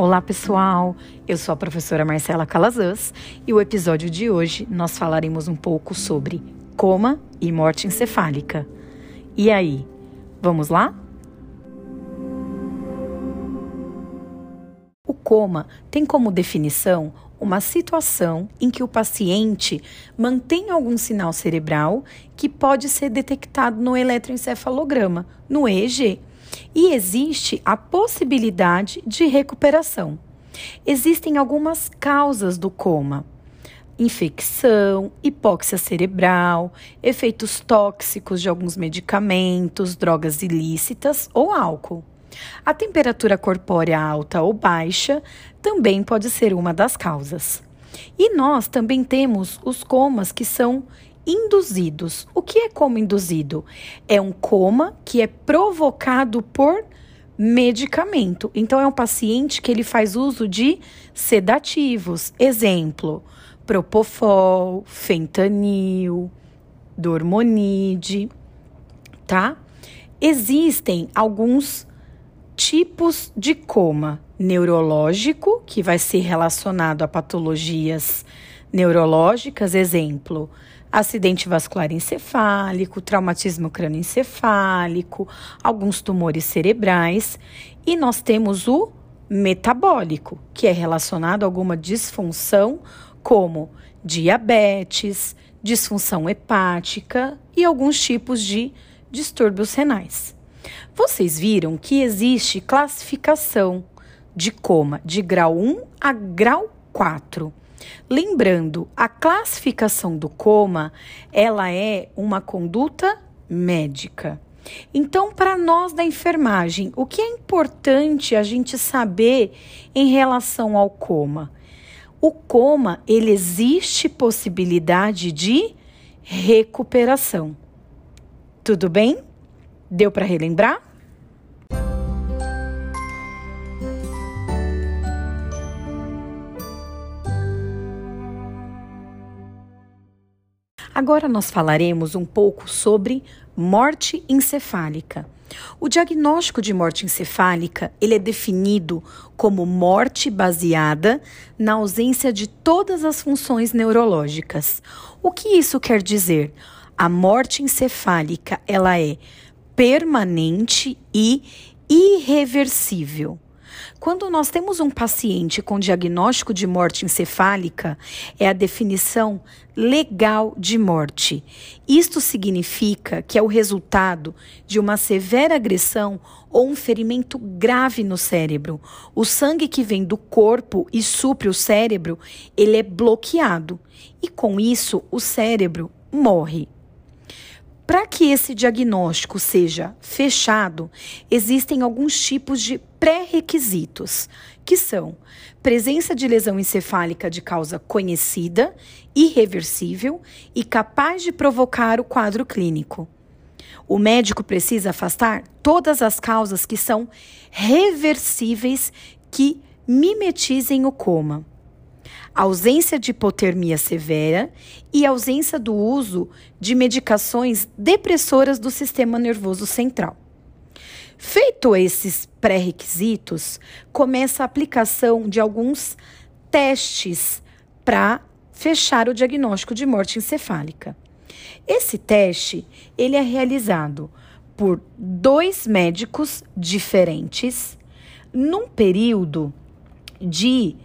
Olá, pessoal! Eu sou a professora Marcela Calazans e o episódio de hoje nós falaremos um pouco sobre coma e morte encefálica. E aí, vamos lá? O coma tem como definição uma situação em que o paciente mantém algum sinal cerebral que pode ser detectado no eletroencefalograma, no EEG, e existe a possibilidade de recuperação. Existem algumas causas do coma: infecção, hipóxia cerebral, efeitos tóxicos de alguns medicamentos, drogas ilícitas ou álcool. A temperatura corpórea alta ou baixa também pode ser uma das causas. E nós também temos os comas que são induzidos. O que é coma induzido? É um coma que é provocado por medicamento. Então é um paciente que ele faz uso de sedativos. Exemplo: propofol, fentanil, dormonide, tá? Existem alguns tipos de coma neurológico, que vai ser relacionado a patologias neurológicas, exemplo, acidente vascular encefálico, traumatismo crânioencefálico, alguns tumores cerebrais, e nós temos o metabólico, que é relacionado a alguma disfunção como diabetes, disfunção hepática e alguns tipos de distúrbios renais. Vocês viram que existe classificação de coma de grau 1 a grau 4. Lembrando, a classificação do coma, ela é uma conduta médica. Então, para nós da enfermagem, o que é importante a gente saber em relação ao coma? O coma, ele existe possibilidade de recuperação. Tudo bem? Deu para relembrar? Agora nós falaremos um pouco sobre morte encefálica. O diagnóstico de morte encefálica, ele é definido como morte baseada na ausência de todas as funções neurológicas. O que isso quer dizer? A morte encefálica, ela é permanente e irreversível. Quando nós temos um paciente com diagnóstico de morte encefálica, é a definição legal de morte. Isto significa que é o resultado de uma severa agressão ou um ferimento grave no cérebro. O sangue que vem do corpo e supre o cérebro, ele é bloqueado. E com isso, o cérebro morre. Para que esse diagnóstico seja fechado, existem alguns tipos de pré-requisitos, que são presença de lesão encefálica de causa conhecida, irreversível e capaz de provocar o quadro clínico. O médico precisa afastar todas as causas que são reversíveis que mimetizem o coma ausência de hipotermia severa e ausência do uso de medicações depressoras do sistema nervoso central. Feito esses pré-requisitos, começa a aplicação de alguns testes para fechar o diagnóstico de morte encefálica. Esse teste ele é realizado por dois médicos diferentes num período de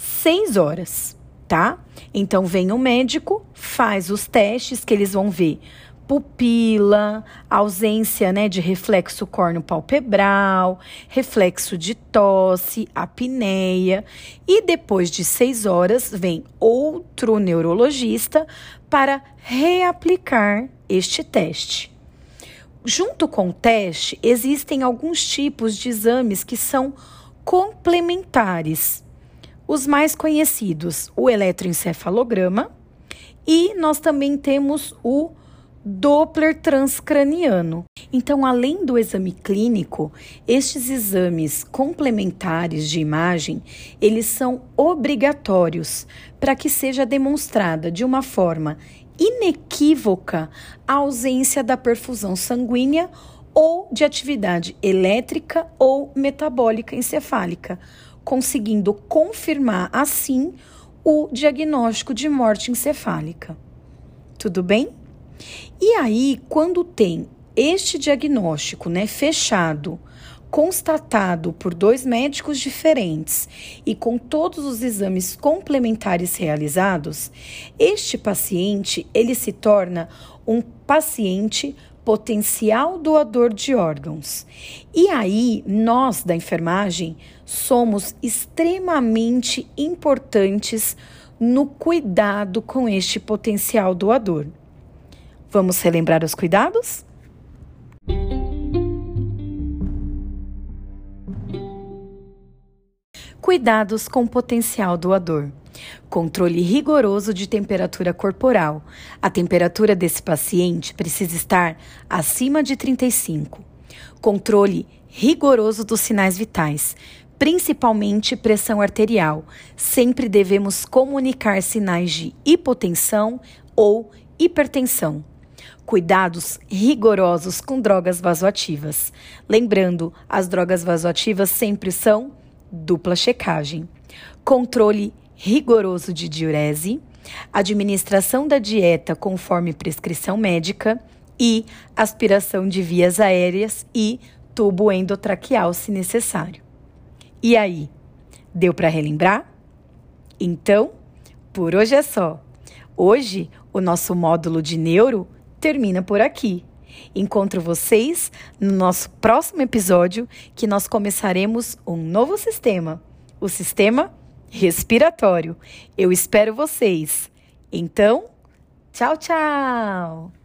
seis horas, tá? Então vem o médico, faz os testes que eles vão ver pupila, ausência né, de reflexo córneo-palpebral, reflexo de tosse, apneia. E depois de seis horas, vem outro neurologista para reaplicar este teste. Junto com o teste, existem alguns tipos de exames que são complementares. Os mais conhecidos, o eletroencefalograma, e nós também temos o Doppler transcraniano. Então, além do exame clínico, estes exames complementares de imagem, eles são obrigatórios para que seja demonstrada de uma forma inequívoca a ausência da perfusão sanguínea ou de atividade elétrica ou metabólica encefálica, conseguindo confirmar assim o diagnóstico de morte encefálica. Tudo bem? E aí, quando tem este diagnóstico, né, fechado, constatado por dois médicos diferentes e com todos os exames complementares realizados, este paciente ele se torna um paciente potencial doador de órgãos. E aí, nós da enfermagem somos extremamente importantes no cuidado com este potencial doador. Vamos relembrar os cuidados? Cuidados com potencial doador. Controle rigoroso de temperatura corporal. A temperatura desse paciente precisa estar acima de 35. Controle rigoroso dos sinais vitais, principalmente pressão arterial. Sempre devemos comunicar sinais de hipotensão ou hipertensão. Cuidados rigorosos com drogas vasoativas. Lembrando, as drogas vasoativas sempre são dupla checagem, controle rigoroso de diurese, administração da dieta conforme prescrição médica e aspiração de vias aéreas e tubo endotraqueal se necessário. E aí, deu para relembrar? Então, por hoje é só. Hoje, o nosso módulo de neuro termina por aqui. Encontro vocês no nosso próximo episódio, que nós começaremos um novo sistema, o sistema respiratório. Eu espero vocês. Então, tchau, tchau!